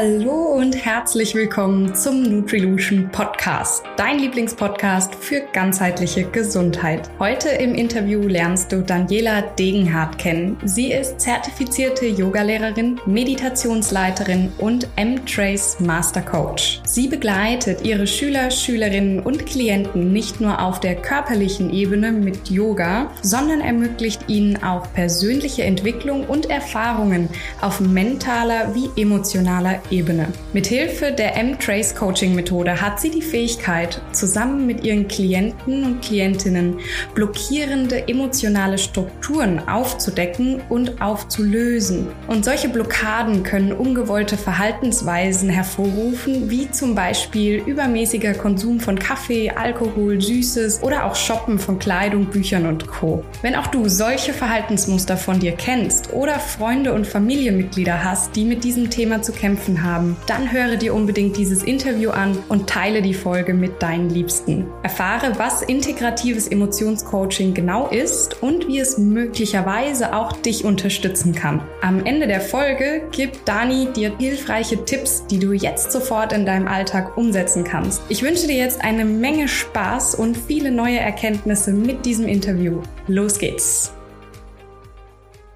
Hallo und herzlich willkommen zum Nutrilution Podcast, dein Lieblingspodcast für ganzheitliche Gesundheit. Heute im Interview lernst du Daniela Degenhardt kennen. Sie ist zertifizierte Yogalehrerin, Meditationsleiterin und M-Trace Master Coach. Sie begleitet ihre Schüler, Schülerinnen und Klienten nicht nur auf der körperlichen Ebene mit Yoga, sondern ermöglicht ihnen auch persönliche Entwicklung und Erfahrungen auf mentaler wie emotionaler Ebene. Mithilfe der M-Trace Coaching Methode hat sie die Fähigkeit, zusammen mit ihren Klienten und Klientinnen blockierende emotionale Strukturen aufzudecken und aufzulösen. Und solche Blockaden können ungewollte Verhaltensweisen hervorrufen, wie zum Beispiel übermäßiger Konsum von Kaffee, Alkohol, Süßes oder auch Shoppen von Kleidung, Büchern und Co. Wenn auch du solche Verhaltensmuster von dir kennst oder Freunde und Familienmitglieder hast, die mit diesem Thema zu kämpfen kämpfen haben, dann höre dir unbedingt dieses Interview an und teile die Folge mit deinen Liebsten. Erfahre, was integratives Emotionscoaching genau ist und wie es möglicherweise auch dich unterstützen kann. Am Ende der Folge gibt Dani dir hilfreiche Tipps, die du jetzt sofort in deinem Alltag umsetzen kannst. Ich wünsche dir jetzt eine Menge Spaß und viele neue Erkenntnisse mit diesem Interview. Los geht's!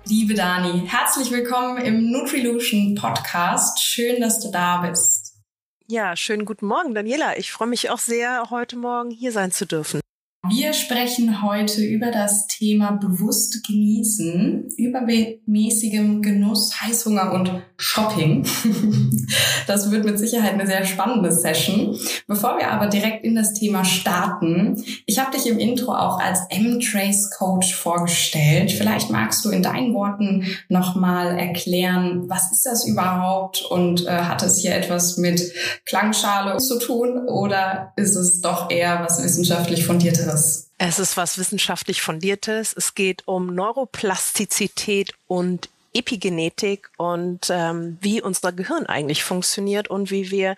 Liebe Dani, herzlich willkommen im Nutrilution Podcast. Schön, dass du da bist. Ja, schönen guten Morgen, Daniela. Ich freue mich auch sehr, heute Morgen hier sein zu dürfen. Wir sprechen heute über das Thema bewusst genießen, übermäßigem Genuss, Heißhunger und Shopping. Das wird mit Sicherheit eine sehr spannende Session. Bevor wir aber direkt in das Thema starten, ich habe dich im Intro auch als M-Trace Coach vorgestellt. Vielleicht magst du in deinen Worten nochmal erklären, was ist das überhaupt und äh, hat es hier etwas mit Klangschale zu tun oder ist es doch eher was wissenschaftlich fundierteres? Anderes. Es ist was wissenschaftlich fundiertes. Es geht um Neuroplastizität und Epigenetik und ähm, wie unser Gehirn eigentlich funktioniert und wie wir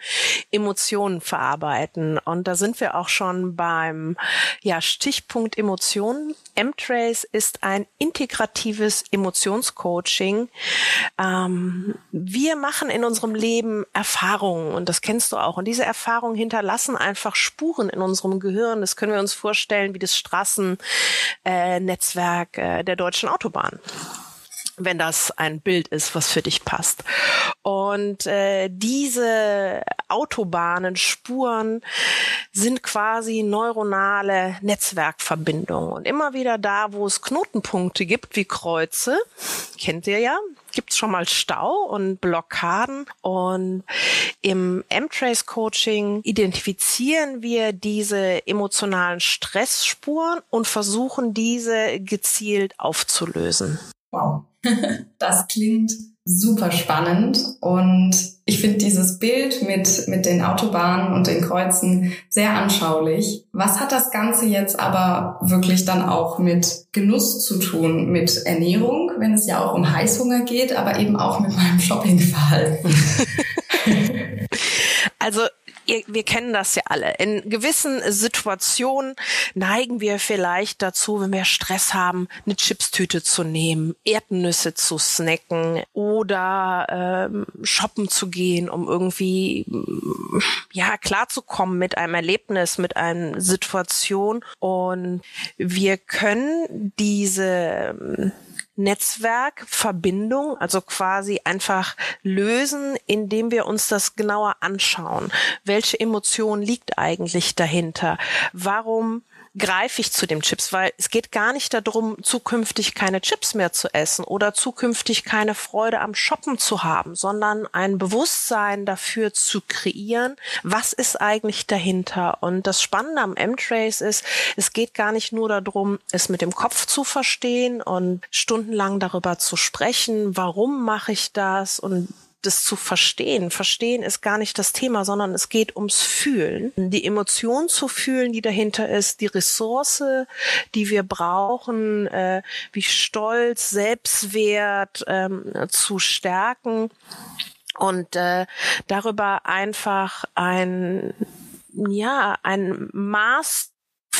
Emotionen verarbeiten. Und da sind wir auch schon beim ja, Stichpunkt Emotionen. M-Trace ist ein integratives Emotionscoaching. Ähm, wir machen in unserem Leben Erfahrungen und das kennst du auch. Und diese Erfahrungen hinterlassen einfach Spuren in unserem Gehirn. Das können wir uns vorstellen wie das Straßennetzwerk äh, äh, der deutschen Autobahn wenn das ein Bild ist, was für dich passt. Und äh, diese Autobahnen, Spuren sind quasi neuronale Netzwerkverbindungen. Und immer wieder da, wo es Knotenpunkte gibt, wie Kreuze, kennt ihr ja, gibt's schon mal Stau und Blockaden. Und im M-Trace Coaching identifizieren wir diese emotionalen Stressspuren und versuchen diese gezielt aufzulösen. Wow. Das klingt super spannend und ich finde dieses Bild mit, mit den Autobahnen und den Kreuzen sehr anschaulich. Was hat das Ganze jetzt aber wirklich dann auch mit Genuss zu tun, mit Ernährung, wenn es ja auch um Heißhunger geht, aber eben auch mit meinem Shoppingverhalten? also wir kennen das ja alle. In gewissen Situationen neigen wir vielleicht dazu, wenn wir Stress haben, eine Chipstüte zu nehmen, Erdnüsse zu snacken oder ähm, shoppen zu gehen, um irgendwie ja klarzukommen mit einem Erlebnis, mit einer Situation. Und wir können diese Netzwerkverbindung, also quasi einfach lösen, indem wir uns das genauer anschauen. Welche Emotion liegt eigentlich dahinter? Warum greife ich zu dem Chips, weil es geht gar nicht darum, zukünftig keine Chips mehr zu essen oder zukünftig keine Freude am Shoppen zu haben, sondern ein Bewusstsein dafür zu kreieren, was ist eigentlich dahinter. Und das Spannende am M-Trace ist, es geht gar nicht nur darum, es mit dem Kopf zu verstehen und stundenlang darüber zu sprechen, warum mache ich das und das zu verstehen. Verstehen ist gar nicht das Thema, sondern es geht ums Fühlen. Die Emotion zu fühlen, die dahinter ist, die Ressource, die wir brauchen, äh, wie Stolz, Selbstwert ähm, zu stärken und äh, darüber einfach ein ja ein Maß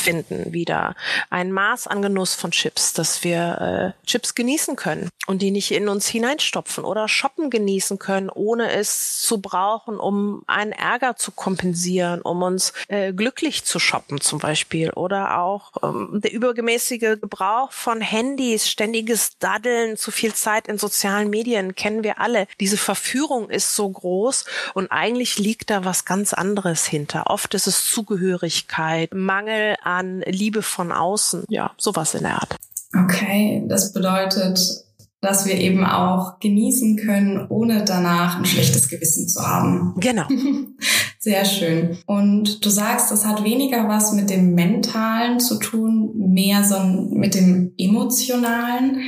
finden wieder. Ein Maß an Genuss von Chips, dass wir äh, Chips genießen können und die nicht in uns hineinstopfen oder shoppen genießen können, ohne es zu brauchen, um einen Ärger zu kompensieren, um uns äh, glücklich zu shoppen zum Beispiel oder auch ähm, der übergemäßige Gebrauch von Handys, ständiges Daddeln, zu viel Zeit in sozialen Medien kennen wir alle. Diese Verführung ist so groß und eigentlich liegt da was ganz anderes hinter. Oft ist es Zugehörigkeit, Mangel an Liebe von außen, ja, sowas in der Art. Okay, das bedeutet, dass wir eben auch genießen können, ohne danach ein schlechtes Gewissen zu haben. Genau. Sehr schön. Und du sagst, das hat weniger was mit dem Mentalen zu tun, mehr so mit dem Emotionalen,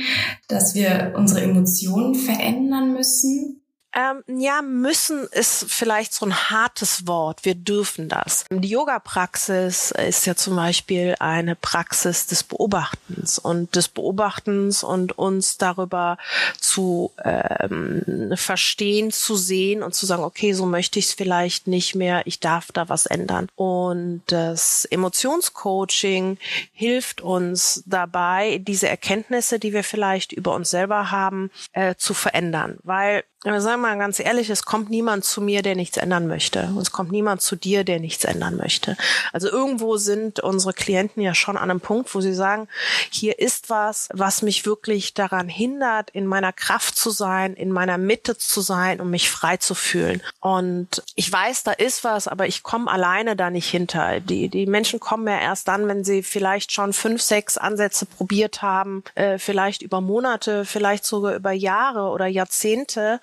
dass wir unsere Emotionen verändern müssen. Ähm, ja, müssen ist vielleicht so ein hartes Wort. Wir dürfen das. Die Yoga-Praxis ist ja zum Beispiel eine Praxis des Beobachtens und des Beobachtens und uns darüber zu ähm, verstehen, zu sehen und zu sagen, okay, so möchte ich es vielleicht nicht mehr. Ich darf da was ändern. Und das Emotionscoaching hilft uns dabei, diese Erkenntnisse, die wir vielleicht über uns selber haben, äh, zu verändern. Weil aber sagen wir mal ganz ehrlich, es kommt niemand zu mir, der nichts ändern möchte. Und es kommt niemand zu dir, der nichts ändern möchte. Also irgendwo sind unsere Klienten ja schon an einem Punkt, wo sie sagen, hier ist was, was mich wirklich daran hindert, in meiner Kraft zu sein, in meiner Mitte zu sein und mich frei zu fühlen. Und ich weiß, da ist was, aber ich komme alleine da nicht hinter. Die, die Menschen kommen ja erst dann, wenn sie vielleicht schon fünf, sechs Ansätze probiert haben, äh, vielleicht über Monate, vielleicht sogar über Jahre oder Jahrzehnte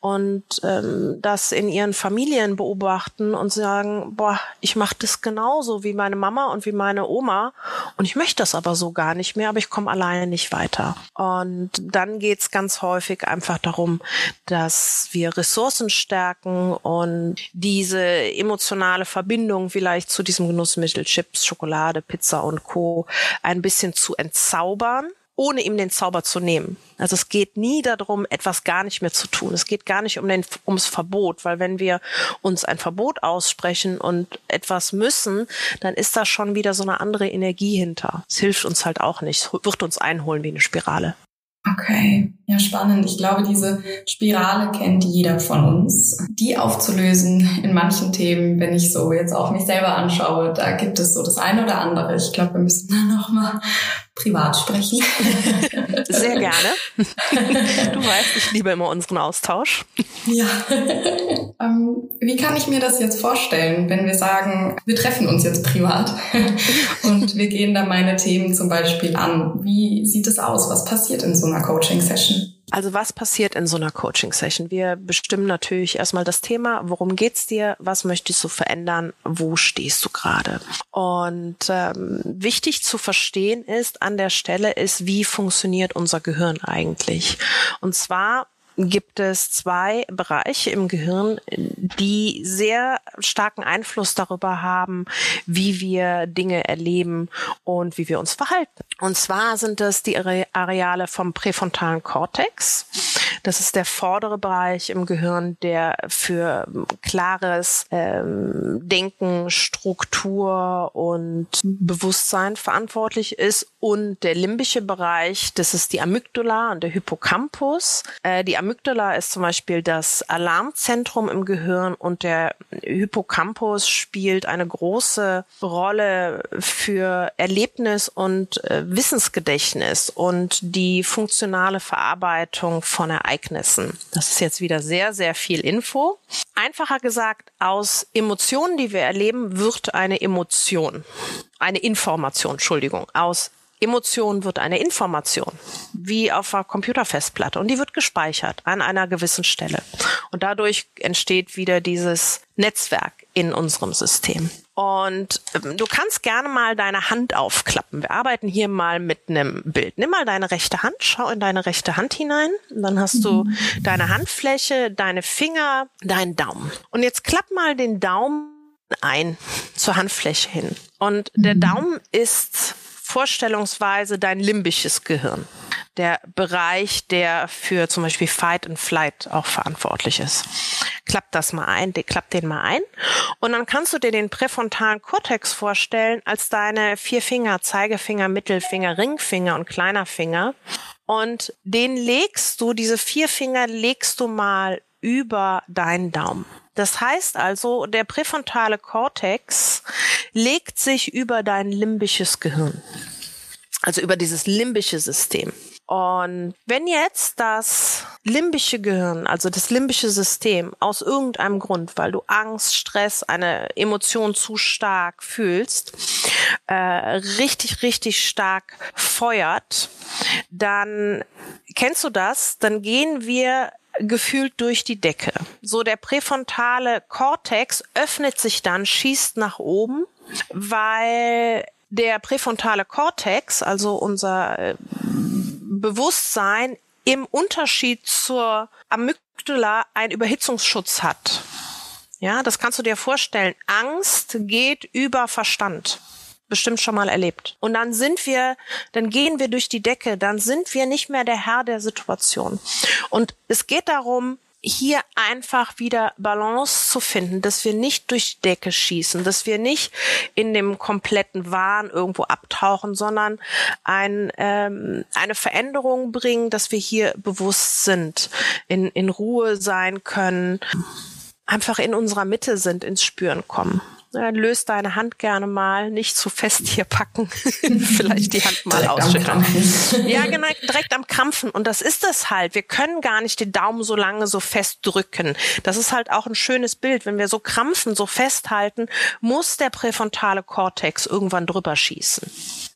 und ähm, das in ihren Familien beobachten und sagen, boah, ich mache das genauso wie meine Mama und wie meine Oma und ich möchte das aber so gar nicht mehr, aber ich komme alleine nicht weiter. Und dann geht's ganz häufig einfach darum, dass wir Ressourcen stärken und diese emotionale Verbindung vielleicht zu diesem Genussmittel Chips, Schokolade, Pizza und Co. ein bisschen zu entzaubern ohne ihm den Zauber zu nehmen. Also es geht nie darum, etwas gar nicht mehr zu tun. Es geht gar nicht um den, ums Verbot, weil wenn wir uns ein Verbot aussprechen und etwas müssen, dann ist da schon wieder so eine andere Energie hinter. Es hilft uns halt auch nicht. Es wird uns einholen wie eine Spirale. Okay, ja spannend. Ich glaube, diese Spirale kennt jeder von uns. Die aufzulösen in manchen Themen, wenn ich so jetzt auch mich selber anschaue, da gibt es so das eine oder andere. Ich glaube, wir müssen da nochmal privat sprechen. Sehr gerne. Du weißt, ich liebe immer unseren Austausch. Ja. Ähm, wie kann ich mir das jetzt vorstellen, wenn wir sagen, wir treffen uns jetzt privat und wir gehen da meine Themen zum Beispiel an? Wie sieht es aus? Was passiert in so einer Coaching-Session? Also was passiert in so einer Coaching-Session? Wir bestimmen natürlich erstmal das Thema, worum geht's dir, was möchtest du verändern, wo stehst du gerade? Und ähm, wichtig zu verstehen ist an der Stelle ist, wie funktioniert unser Gehirn eigentlich? Und zwar gibt es zwei Bereiche im Gehirn, die sehr starken Einfluss darüber haben, wie wir Dinge erleben und wie wir uns verhalten. Und zwar sind das die Areale vom präfrontalen Kortex. Das ist der vordere Bereich im Gehirn, der für klares ähm, Denken, Struktur und Bewusstsein verantwortlich ist. Und der limbische Bereich, das ist die Amygdala und der Hippocampus. Äh, die Amygdala ist zum Beispiel das Alarmzentrum im Gehirn und der Hippocampus spielt eine große Rolle für Erlebnis und äh, Wissensgedächtnis und die funktionale Verarbeitung von Ereignissen. Das ist jetzt wieder sehr, sehr viel Info. Einfacher gesagt, aus Emotionen, die wir erleben, wird eine Emotion. Eine Information, Entschuldigung. Aus Emotion wird eine Information, wie auf einer Computerfestplatte, und die wird gespeichert an einer gewissen Stelle. Und dadurch entsteht wieder dieses Netzwerk in unserem System. Und ähm, du kannst gerne mal deine Hand aufklappen. Wir arbeiten hier mal mit einem Bild. Nimm mal deine rechte Hand, schau in deine rechte Hand hinein. Dann hast du mhm. deine Handfläche, deine Finger, deinen Daumen. Und jetzt klapp mal den Daumen ein zur Handfläche hin. Und der mhm. Daumen ist vorstellungsweise dein limbisches Gehirn. der Bereich, der für zum Beispiel Fight and Flight auch verantwortlich ist. Klapp das mal ein, klapp den mal ein. Und dann kannst du dir den präfrontalen Kortex vorstellen als deine vier Finger, Zeigefinger, Mittelfinger, Ringfinger und kleiner Finger. Und den legst du, diese vier Finger legst du mal über deinen Daumen. Das heißt also, der präfrontale Kortex legt sich über dein limbisches Gehirn. Also über dieses limbische System. Und wenn jetzt das limbische Gehirn, also das limbische System, aus irgendeinem Grund, weil du Angst, Stress, eine Emotion zu stark fühlst, äh, richtig, richtig stark feuert, dann kennst du das, dann gehen wir gefühlt durch die Decke. So der präfrontale Kortex öffnet sich dann, schießt nach oben, weil der präfrontale Kortex, also unser äh, Bewusstsein im Unterschied zur Amygdala einen Überhitzungsschutz hat. Ja, das kannst du dir vorstellen. Angst geht über Verstand. Bestimmt schon mal erlebt. Und dann sind wir, dann gehen wir durch die Decke, dann sind wir nicht mehr der Herr der Situation. Und es geht darum, hier einfach wieder Balance zu finden, dass wir nicht durch die Decke schießen, dass wir nicht in dem kompletten Wahn irgendwo abtauchen, sondern ein, ähm, eine Veränderung bringen, dass wir hier bewusst sind, in, in Ruhe sein können, einfach in unserer Mitte sind, ins Spüren kommen. Löst deine Hand gerne mal, nicht zu fest hier packen, vielleicht die Hand mal ausschütteln. Ja, genau, direkt am Krampfen. Und das ist es halt. Wir können gar nicht den Daumen so lange so fest drücken. Das ist halt auch ein schönes Bild. Wenn wir so krampfen, so festhalten, muss der präfrontale Kortex irgendwann drüber schießen.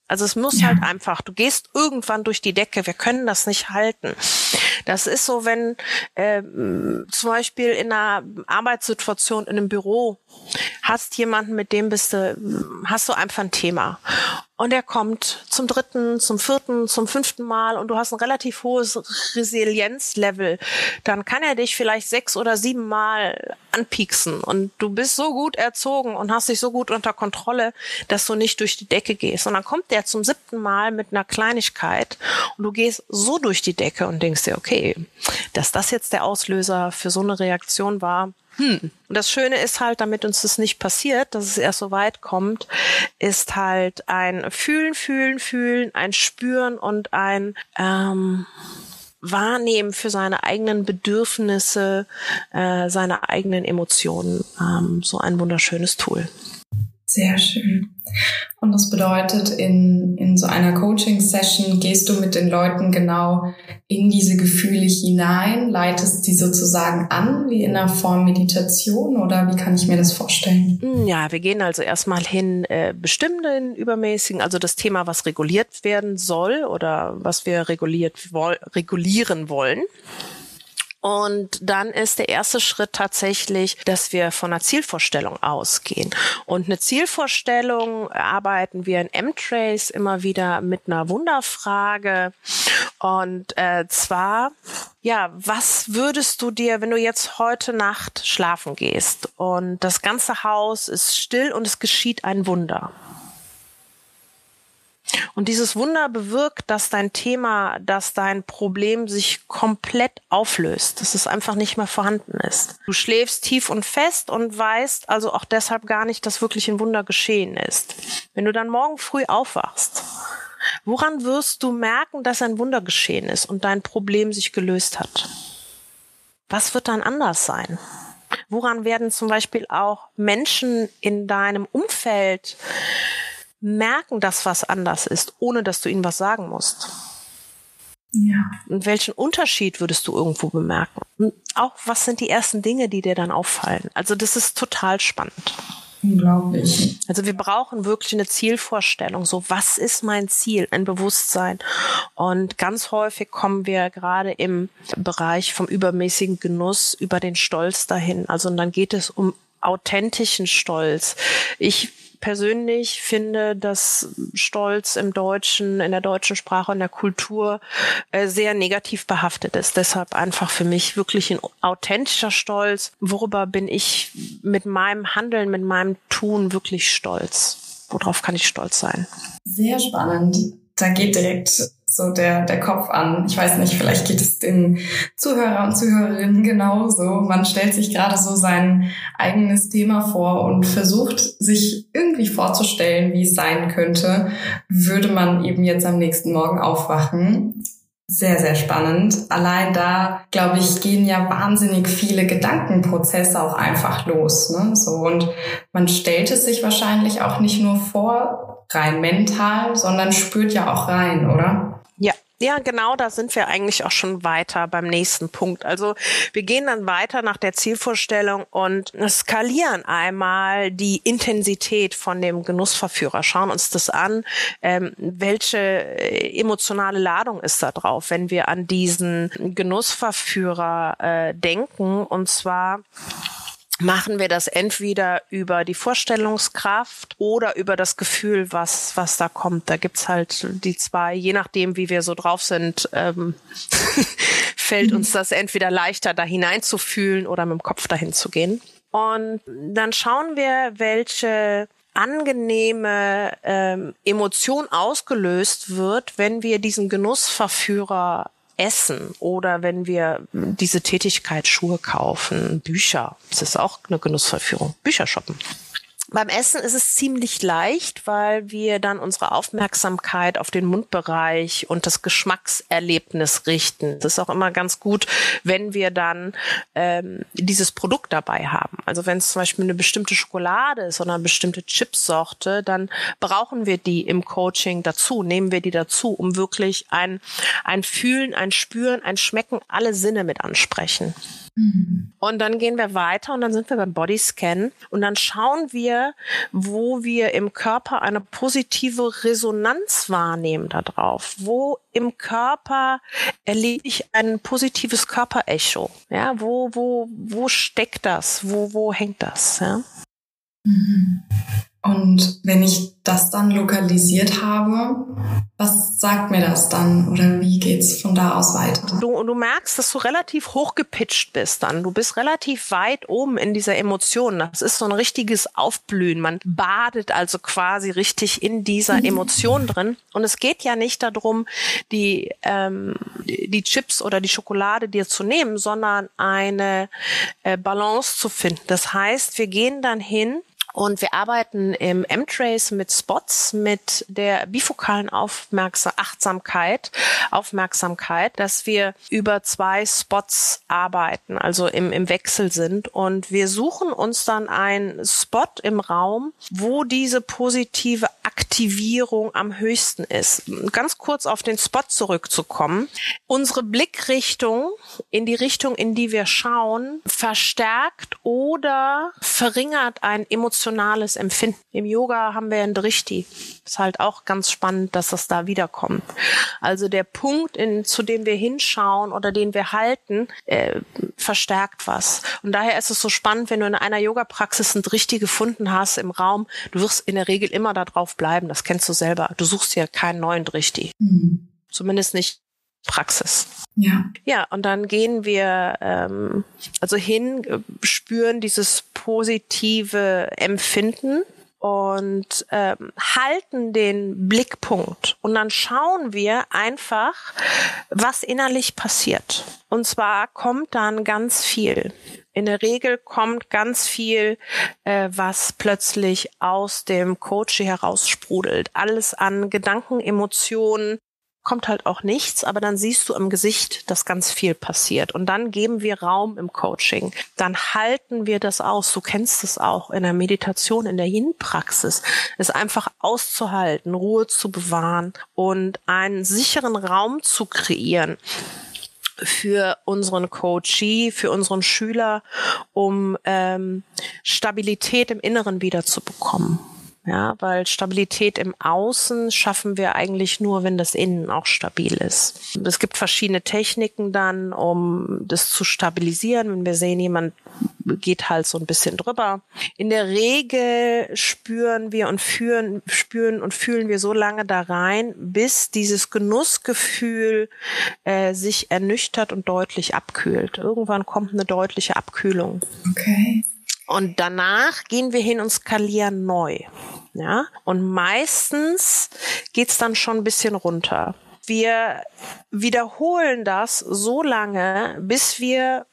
Also es muss ja. halt einfach, du gehst irgendwann durch die Decke, wir können das nicht halten. Das ist so, wenn äh, zum Beispiel in einer Arbeitssituation in einem Büro hast jemanden, mit dem bist du, hast du einfach ein Thema und er kommt zum dritten, zum vierten, zum fünften Mal und du hast ein relativ hohes Resilienzlevel, dann kann er dich vielleicht sechs oder sieben Mal anpieksen und du bist so gut erzogen und hast dich so gut unter Kontrolle, dass du nicht durch die Decke gehst. Und dann kommt der zum siebten Mal mit einer Kleinigkeit und du gehst so durch die Decke und denkst dir, okay, dass das jetzt der Auslöser für so eine Reaktion war, hm. Und das Schöne ist halt, damit uns das nicht passiert, dass es erst so weit kommt, ist halt ein Fühlen, Fühlen, Fühlen, ein Spüren und ein ähm, Wahrnehmen für seine eigenen Bedürfnisse, äh, seine eigenen Emotionen. Ähm, so ein wunderschönes Tool. Sehr schön. Und das bedeutet, in, in so einer Coaching-Session gehst du mit den Leuten genau in diese Gefühle hinein, leitest die sozusagen an, wie in einer Form Meditation oder wie kann ich mir das vorstellen? Hm, ja, wir gehen also erstmal hin, äh, bestimmen den übermäßigen, also das Thema, was reguliert werden soll oder was wir reguliert, regulieren wollen. Und dann ist der erste Schritt tatsächlich, dass wir von einer Zielvorstellung ausgehen. Und eine Zielvorstellung arbeiten wir in M-Trace immer wieder mit einer Wunderfrage. Und äh, zwar, ja, was würdest du dir, wenn du jetzt heute Nacht schlafen gehst und das ganze Haus ist still und es geschieht ein Wunder? Und dieses Wunder bewirkt, dass dein Thema, dass dein Problem sich komplett auflöst, dass es einfach nicht mehr vorhanden ist. Du schläfst tief und fest und weißt also auch deshalb gar nicht, dass wirklich ein Wunder geschehen ist. Wenn du dann morgen früh aufwachst, woran wirst du merken, dass ein Wunder geschehen ist und dein Problem sich gelöst hat? Was wird dann anders sein? Woran werden zum Beispiel auch Menschen in deinem Umfeld merken, dass was anders ist, ohne dass du ihnen was sagen musst. Ja. Und welchen Unterschied würdest du irgendwo bemerken? Und auch was sind die ersten Dinge, die dir dann auffallen? Also das ist total spannend. Unglaublich. Also wir brauchen wirklich eine Zielvorstellung. So, was ist mein Ziel? Ein Bewusstsein. Und ganz häufig kommen wir gerade im Bereich vom übermäßigen Genuss über den Stolz dahin. Also und dann geht es um authentischen Stolz. Ich persönlich finde, dass Stolz im Deutschen, in der deutschen Sprache und der Kultur äh, sehr negativ behaftet ist. Deshalb einfach für mich wirklich ein authentischer Stolz. Worüber bin ich mit meinem Handeln, mit meinem Tun wirklich stolz? Worauf kann ich stolz sein? Sehr spannend. Da geht direkt so der, der Kopf an. Ich weiß nicht, vielleicht geht es den Zuhörer und Zuhörerinnen genauso. Man stellt sich gerade so sein eigenes Thema vor und versucht sich irgendwie vorzustellen, wie es sein könnte, würde man eben jetzt am nächsten Morgen aufwachen. Sehr, sehr spannend. Allein da, glaube ich, gehen ja wahnsinnig viele Gedankenprozesse auch einfach los. Ne? So, und man stellt es sich wahrscheinlich auch nicht nur vor, rein mental, sondern spürt ja auch rein, oder? Ja, genau, da sind wir eigentlich auch schon weiter beim nächsten Punkt. Also wir gehen dann weiter nach der Zielvorstellung und skalieren einmal die Intensität von dem Genussverführer, schauen uns das an, ähm, welche äh, emotionale Ladung ist da drauf, wenn wir an diesen Genussverführer äh, denken. Und zwar machen wir das entweder über die Vorstellungskraft oder über das Gefühl, was, was da kommt. Da gibt's halt die zwei, je nachdem, wie wir so drauf sind, ähm, fällt uns das entweder leichter, da hineinzufühlen oder mit dem Kopf dahin zu gehen. Und dann schauen wir, welche angenehme ähm, Emotion ausgelöst wird, wenn wir diesen Genussverführer Essen oder wenn wir diese Tätigkeit Schuhe kaufen, Bücher, das ist auch eine Genussverführung, Bücher shoppen. Beim Essen ist es ziemlich leicht, weil wir dann unsere Aufmerksamkeit auf den Mundbereich und das Geschmackserlebnis richten. Das ist auch immer ganz gut, wenn wir dann ähm, dieses Produkt dabei haben. Also wenn es zum Beispiel eine bestimmte Schokolade ist oder eine bestimmte Chipsorte, dann brauchen wir die im Coaching dazu, nehmen wir die dazu, um wirklich ein, ein Fühlen, ein Spüren, ein Schmecken, alle Sinne mit ansprechen. Mhm. Und dann gehen wir weiter und dann sind wir beim Bodyscan und dann schauen wir, wo wir im Körper eine positive Resonanz wahrnehmen darauf. Wo im Körper erlebe ich ein positives Körperecho? Ja, wo, wo, wo steckt das? Wo, wo hängt das? Ja? Mhm. Und wenn ich das dann lokalisiert habe, was sagt mir das dann oder wie geht's von da aus weiter? Du, du merkst, dass du relativ hochgepitcht bist dann. Du bist relativ weit oben in dieser Emotion. Das ist so ein richtiges Aufblühen. Man badet also quasi richtig in dieser mhm. Emotion drin. Und es geht ja nicht darum, die, ähm, die Chips oder die Schokolade dir zu nehmen, sondern eine äh, Balance zu finden. Das heißt, wir gehen dann hin und wir arbeiten im M-Trace mit Spots, mit der bifokalen Aufmerksam Achtsamkeit, Aufmerksamkeit, dass wir über zwei Spots arbeiten, also im, im Wechsel sind. Und wir suchen uns dann einen Spot im Raum, wo diese positive Aktivierung am höchsten ist. Ganz kurz auf den Spot zurückzukommen. Unsere Blickrichtung in die Richtung, in die wir schauen, verstärkt oder verringert ein emotionales emotionales Empfinden. Im Yoga haben wir ein Drishti. Ist halt auch ganz spannend, dass das da wiederkommt. Also der Punkt, in, zu dem wir hinschauen oder den wir halten, äh, verstärkt was. Und daher ist es so spannend, wenn du in einer Yoga-Praxis ein Drishti gefunden hast im Raum, du wirst in der Regel immer darauf bleiben. Das kennst du selber. Du suchst dir keinen neuen Drishti. Mhm. Zumindest nicht Praxis. Ja. Ja, und dann gehen wir ähm, also hin, äh, spüren dieses positive Empfinden und ähm, halten den Blickpunkt und dann schauen wir einfach, was innerlich passiert. Und zwar kommt dann ganz viel. In der Regel kommt ganz viel, äh, was plötzlich aus dem Coach heraus sprudelt. Alles an Gedanken, Emotionen, kommt halt auch nichts, aber dann siehst du im Gesicht, dass ganz viel passiert. Und dann geben wir Raum im Coaching. Dann halten wir das aus. Du kennst es auch in der Meditation, in der Yin-Praxis. Es einfach auszuhalten, Ruhe zu bewahren und einen sicheren Raum zu kreieren für unseren Coachee, für unseren Schüler, um ähm, Stabilität im Inneren wiederzubekommen. Ja, weil Stabilität im Außen schaffen wir eigentlich nur, wenn das Innen auch stabil ist. Es gibt verschiedene Techniken dann, um das zu stabilisieren. Wenn wir sehen, jemand geht halt so ein bisschen drüber. In der Regel spüren wir und führen, spüren und fühlen wir so lange da rein, bis dieses Genussgefühl äh, sich ernüchtert und deutlich abkühlt. Irgendwann kommt eine deutliche Abkühlung. Okay. Und danach gehen wir hin und skalieren neu. Ja, und meistens geht's dann schon ein bisschen runter. Wir wiederholen das so lange, bis wir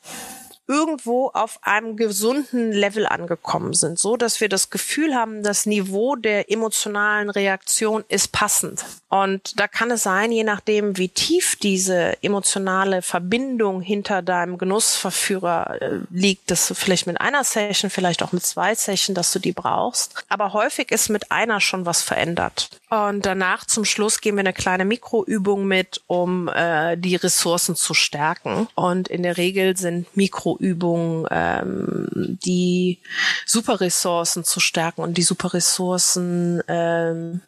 irgendwo auf einem gesunden Level angekommen sind, so dass wir das Gefühl haben, das Niveau der emotionalen Reaktion ist passend. Und da kann es sein, je nachdem, wie tief diese emotionale Verbindung hinter deinem Genussverführer äh, liegt, dass du vielleicht mit einer Session, vielleicht auch mit zwei Session, dass du die brauchst. Aber häufig ist mit einer schon was verändert. Und danach zum Schluss gehen wir eine kleine Mikroübung mit, um äh, die Ressourcen zu stärken. Und in der Regel sind Mikroübungen ähm, die Superressourcen zu stärken und die Superressourcen ähm,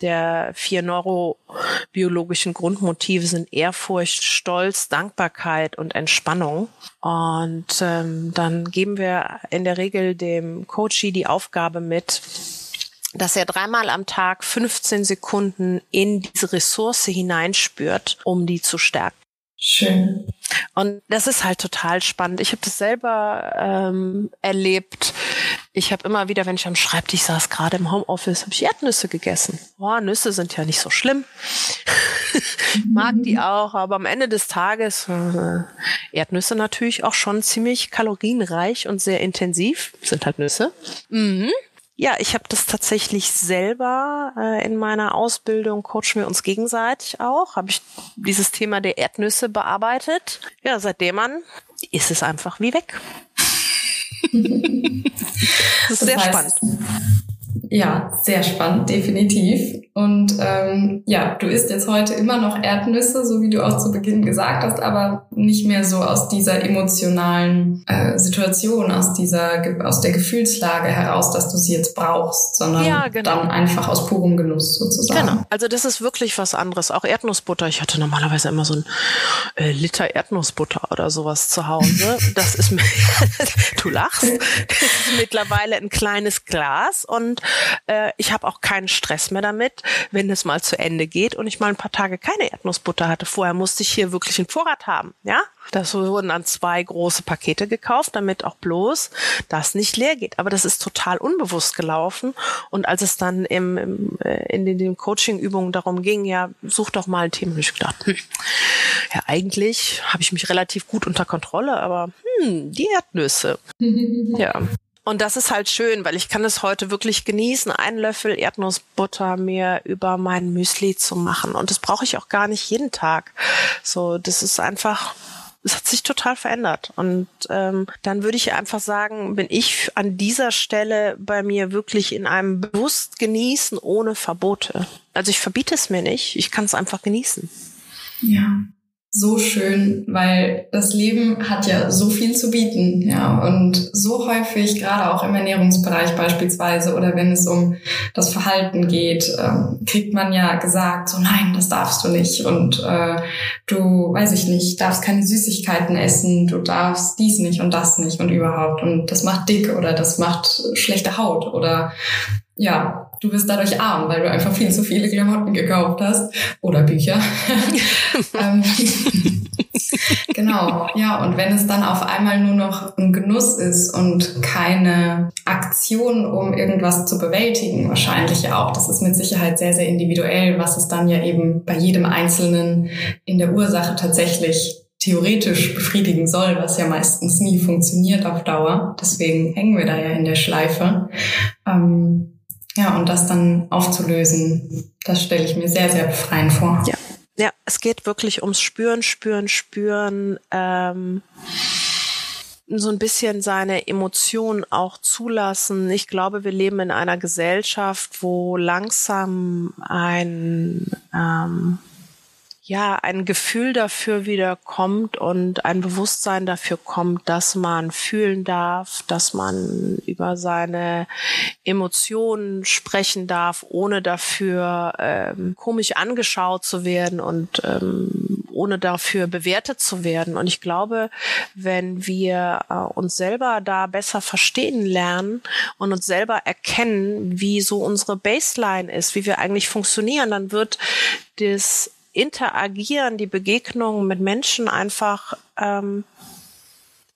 der vier neurobiologischen Grundmotive sind Ehrfurcht, Stolz, Dankbarkeit und Entspannung. Und ähm, dann geben wir in der Regel dem Coachie die Aufgabe mit, dass er dreimal am Tag 15 Sekunden in diese Ressource hineinspürt, um die zu stärken. Schön. Und das ist halt total spannend. Ich habe das selber ähm, erlebt. Ich habe immer wieder, wenn ich am Schreibtisch saß, gerade im Homeoffice, habe ich Erdnüsse gegessen. Oh, Nüsse sind ja nicht so schlimm. Mag die auch, aber am Ende des Tages äh, Erdnüsse natürlich auch schon ziemlich kalorienreich und sehr intensiv. Sind halt Nüsse. Mhm. Ja, ich habe das tatsächlich selber äh, in meiner Ausbildung, coachen wir uns gegenseitig auch, habe ich dieses Thema der Erdnüsse bearbeitet. Ja, seitdem an ist es einfach wie weg. das ist das sehr heißt, spannend. Ja, sehr spannend, definitiv. Und ähm, ja, du isst jetzt heute immer noch Erdnüsse, so wie du auch zu Beginn gesagt hast, aber nicht mehr so aus dieser emotionalen äh, Situation, aus dieser aus der Gefühlslage heraus, dass du sie jetzt brauchst, sondern ja, genau. dann einfach aus purem Genuss sozusagen. Genau. Also das ist wirklich was anderes. Auch Erdnussbutter. Ich hatte normalerweise immer so ein äh, Liter Erdnussbutter oder sowas zu Hause. Das ist mir, du lachst. Das ist mittlerweile ein kleines Glas und äh, ich habe auch keinen Stress mehr damit, wenn es mal zu Ende geht und ich mal ein paar Tage keine Erdnussbutter hatte. Vorher musste ich hier wirklich einen Vorrat haben, ja? Das wurden dann zwei große Pakete gekauft, damit auch bloß das nicht leer geht. Aber das ist total unbewusst gelaufen. Und als es dann im, im äh, in den, den Coaching-Übungen darum ging, ja, such doch mal ein Thema, habe ich gedacht, hm, ja, eigentlich habe ich mich relativ gut unter Kontrolle, aber hm, die Erdnüsse. ja. Und das ist halt schön, weil ich kann es heute wirklich genießen, einen Löffel Erdnussbutter mir über mein Müsli zu machen. Und das brauche ich auch gar nicht jeden Tag. So, das ist einfach, es hat sich total verändert. Und ähm, dann würde ich einfach sagen, bin ich an dieser Stelle bei mir wirklich in einem bewusst genießen ohne Verbote. Also ich verbiete es mir nicht, ich kann es einfach genießen. Ja so schön, weil das Leben hat ja so viel zu bieten, ja, und so häufig, gerade auch im Ernährungsbereich beispielsweise oder wenn es um das Verhalten geht, äh, kriegt man ja gesagt, so nein, das darfst du nicht. Und äh, du, weiß ich nicht, darfst keine Süßigkeiten essen, du darfst dies nicht und das nicht und überhaupt. Und das macht dick oder das macht schlechte Haut oder ja, du bist dadurch arm, weil du einfach viel zu viele Klamotten gekauft hast oder Bücher. ähm, genau, ja, und wenn es dann auf einmal nur noch ein Genuss ist und keine Aktion, um irgendwas zu bewältigen, wahrscheinlich ja auch, das ist mit Sicherheit sehr, sehr individuell, was es dann ja eben bei jedem Einzelnen in der Ursache tatsächlich theoretisch befriedigen soll, was ja meistens nie funktioniert auf Dauer. Deswegen hängen wir da ja in der Schleife. Ähm, ja, und das dann aufzulösen, das stelle ich mir sehr, sehr befreiend vor. Ja, ja es geht wirklich ums Spüren, Spüren, Spüren. Ähm so ein bisschen seine Emotionen auch zulassen. Ich glaube, wir leben in einer Gesellschaft, wo langsam ein ähm, ja, ein Gefühl dafür wieder kommt und ein Bewusstsein dafür kommt, dass man fühlen darf, dass man über seine Emotionen sprechen darf, ohne dafür ähm, komisch angeschaut zu werden und ähm, ohne dafür bewertet zu werden. Und ich glaube, wenn wir äh, uns selber da besser verstehen lernen und uns selber erkennen, wie so unsere Baseline ist, wie wir eigentlich funktionieren, dann wird das Interagieren, die Begegnung mit Menschen einfach ähm,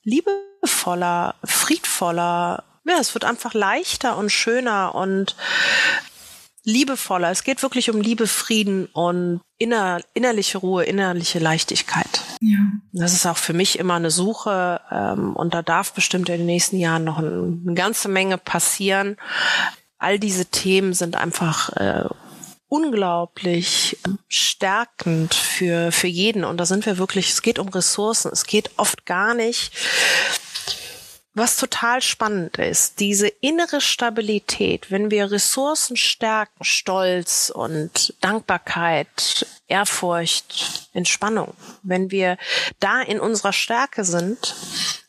liebevoller, friedvoller. Ja, es wird einfach leichter und schöner und liebevoller. Es geht wirklich um Liebe, Frieden und inner, innerliche Ruhe, innerliche Leichtigkeit. Ja. Das ist auch für mich immer eine Suche ähm, und da darf bestimmt in den nächsten Jahren noch ein, eine ganze Menge passieren. All diese Themen sind einfach äh, unglaublich stärkend für, für jeden. Und da sind wir wirklich, es geht um Ressourcen. Es geht oft gar nicht was total spannend ist, diese innere Stabilität, wenn wir Ressourcen stärken, Stolz und Dankbarkeit, Ehrfurcht, Entspannung, wenn wir da in unserer Stärke sind,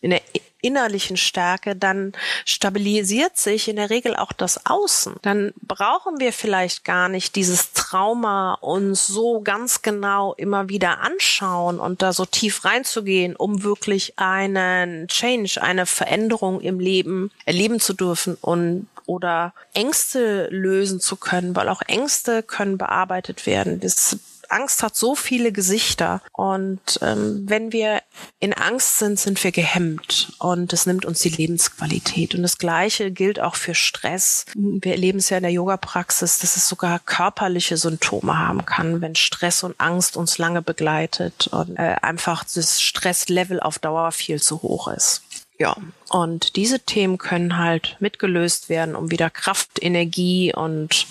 in der innerlichen Stärke, dann stabilisiert sich in der Regel auch das Außen. Dann brauchen wir vielleicht gar nicht dieses Trauma uns so ganz genau immer wieder anschauen und da so tief reinzugehen, um wirklich einen Change, eine Veränderung im Leben erleben zu dürfen und oder Ängste lösen zu können, weil auch Ängste können bearbeitet werden. Das Angst hat so viele Gesichter und ähm, wenn wir in Angst sind, sind wir gehemmt und es nimmt uns die Lebensqualität. Und das Gleiche gilt auch für Stress. Wir erleben es ja in der Yoga-Praxis, dass es sogar körperliche Symptome haben kann, wenn Stress und Angst uns lange begleitet und äh, einfach das Stresslevel auf Dauer viel zu hoch ist. Ja, und diese Themen können halt mitgelöst werden, um wieder Kraft, Energie und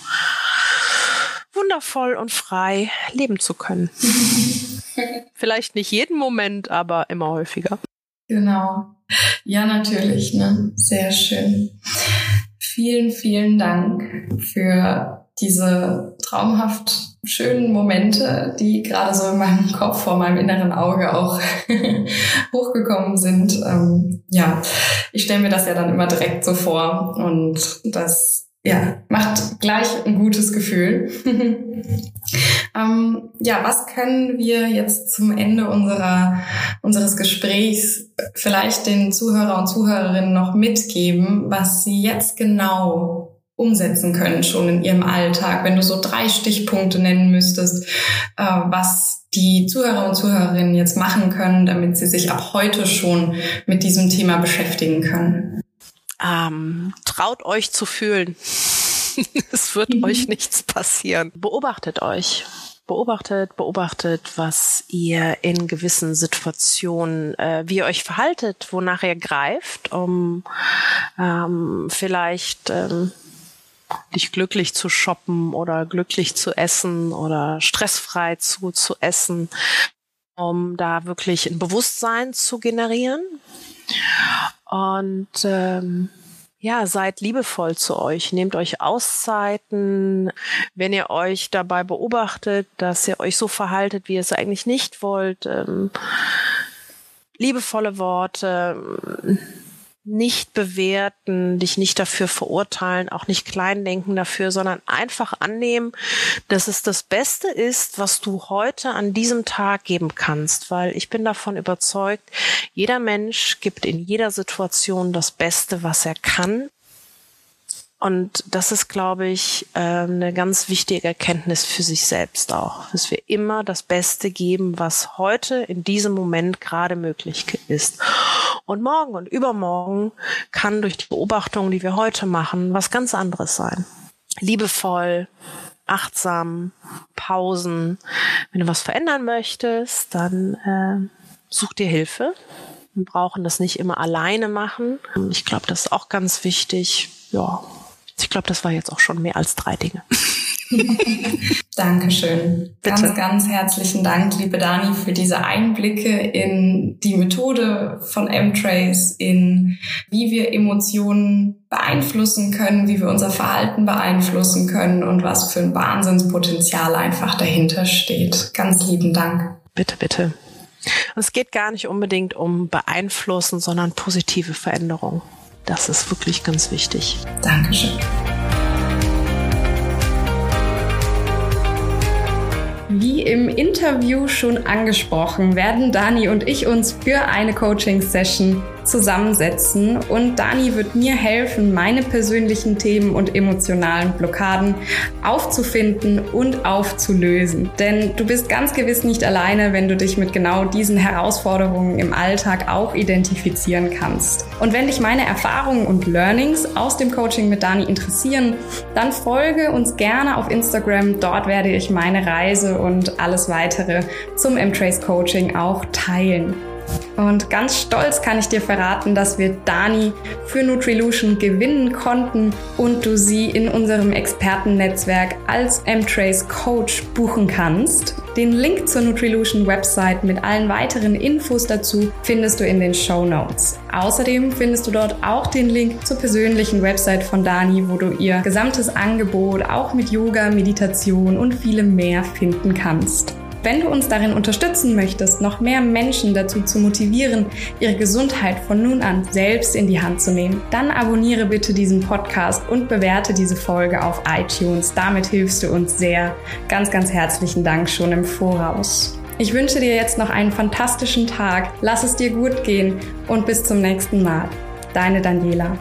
wundervoll und frei leben zu können. Vielleicht nicht jeden Moment, aber immer häufiger. Genau. Ja, natürlich. Ne? Sehr schön. Vielen, vielen Dank für diese traumhaft schönen Momente, die gerade so in meinem Kopf, vor meinem inneren Auge auch hochgekommen sind. Ähm, ja, ich stelle mir das ja dann immer direkt so vor und das ja, macht gleich ein gutes Gefühl. ähm, ja, was können wir jetzt zum Ende unserer, unseres Gesprächs vielleicht den Zuhörer und Zuhörerinnen noch mitgeben, was sie jetzt genau umsetzen können schon in ihrem Alltag? Wenn du so drei Stichpunkte nennen müsstest, äh, was die Zuhörer und Zuhörerinnen jetzt machen können, damit sie sich ab heute schon mit diesem Thema beschäftigen können. Ähm, traut euch zu fühlen. es wird mhm. euch nichts passieren. Beobachtet euch. Beobachtet, beobachtet, was ihr in gewissen Situationen, äh, wie ihr euch verhaltet, wonach ihr greift, um ähm, vielleicht ähm, dich glücklich zu shoppen oder glücklich zu essen oder stressfrei zu, zu essen, um da wirklich ein Bewusstsein zu generieren und ähm, ja, seid liebevoll zu euch, nehmt euch Auszeiten, wenn ihr euch dabei beobachtet, dass ihr euch so verhaltet, wie ihr es eigentlich nicht wollt. Ähm, liebevolle Worte, nicht bewerten, dich nicht dafür verurteilen, auch nicht klein denken dafür, sondern einfach annehmen, dass es das Beste ist, was du heute an diesem Tag geben kannst, weil ich bin davon überzeugt, jeder Mensch gibt in jeder Situation das Beste, was er kann und das ist, glaube ich, ähm, eine ganz wichtige Erkenntnis für sich selbst auch, dass wir immer das Beste geben, was heute in diesem Moment gerade möglich ist. Und morgen und übermorgen kann durch die Beobachtungen, die wir heute machen, was ganz anderes sein. Liebevoll, achtsam, Pausen. Wenn du was verändern möchtest, dann äh, such dir Hilfe. Wir brauchen das nicht immer alleine machen. Ich glaube, das ist auch ganz wichtig. Ja, ich glaube, das war jetzt auch schon mehr als drei Dinge. Dankeschön. Bitte. Ganz, ganz herzlichen Dank, liebe Dani, für diese Einblicke in die Methode von M-Trace, in wie wir Emotionen beeinflussen können, wie wir unser Verhalten beeinflussen können und was für ein Wahnsinnspotenzial einfach dahinter steht. Ganz lieben Dank. Bitte, bitte. es geht gar nicht unbedingt um beeinflussen, sondern positive Veränderung. Das ist wirklich ganz wichtig. Dankeschön. Wie im Interview schon angesprochen, werden Dani und ich uns für eine Coaching-Session zusammensetzen und Dani wird mir helfen, meine persönlichen Themen und emotionalen Blockaden aufzufinden und aufzulösen. Denn du bist ganz gewiss nicht alleine, wenn du dich mit genau diesen Herausforderungen im Alltag auch identifizieren kannst. Und wenn dich meine Erfahrungen und Learnings aus dem Coaching mit Dani interessieren, dann folge uns gerne auf Instagram. Dort werde ich meine Reise und alles weitere zum M-Trace Coaching auch teilen. Und ganz stolz kann ich dir verraten, dass wir Dani für Nutrilution gewinnen konnten und du sie in unserem Expertennetzwerk als M-Trace Coach buchen kannst. Den Link zur Nutrilution Website mit allen weiteren Infos dazu findest du in den Show Notes. Außerdem findest du dort auch den Link zur persönlichen Website von Dani, wo du ihr gesamtes Angebot auch mit Yoga, Meditation und vielem mehr finden kannst. Wenn du uns darin unterstützen möchtest, noch mehr Menschen dazu zu motivieren, ihre Gesundheit von nun an selbst in die Hand zu nehmen, dann abonniere bitte diesen Podcast und bewerte diese Folge auf iTunes. Damit hilfst du uns sehr. Ganz, ganz herzlichen Dank schon im Voraus. Ich wünsche dir jetzt noch einen fantastischen Tag. Lass es dir gut gehen und bis zum nächsten Mal. Deine Daniela.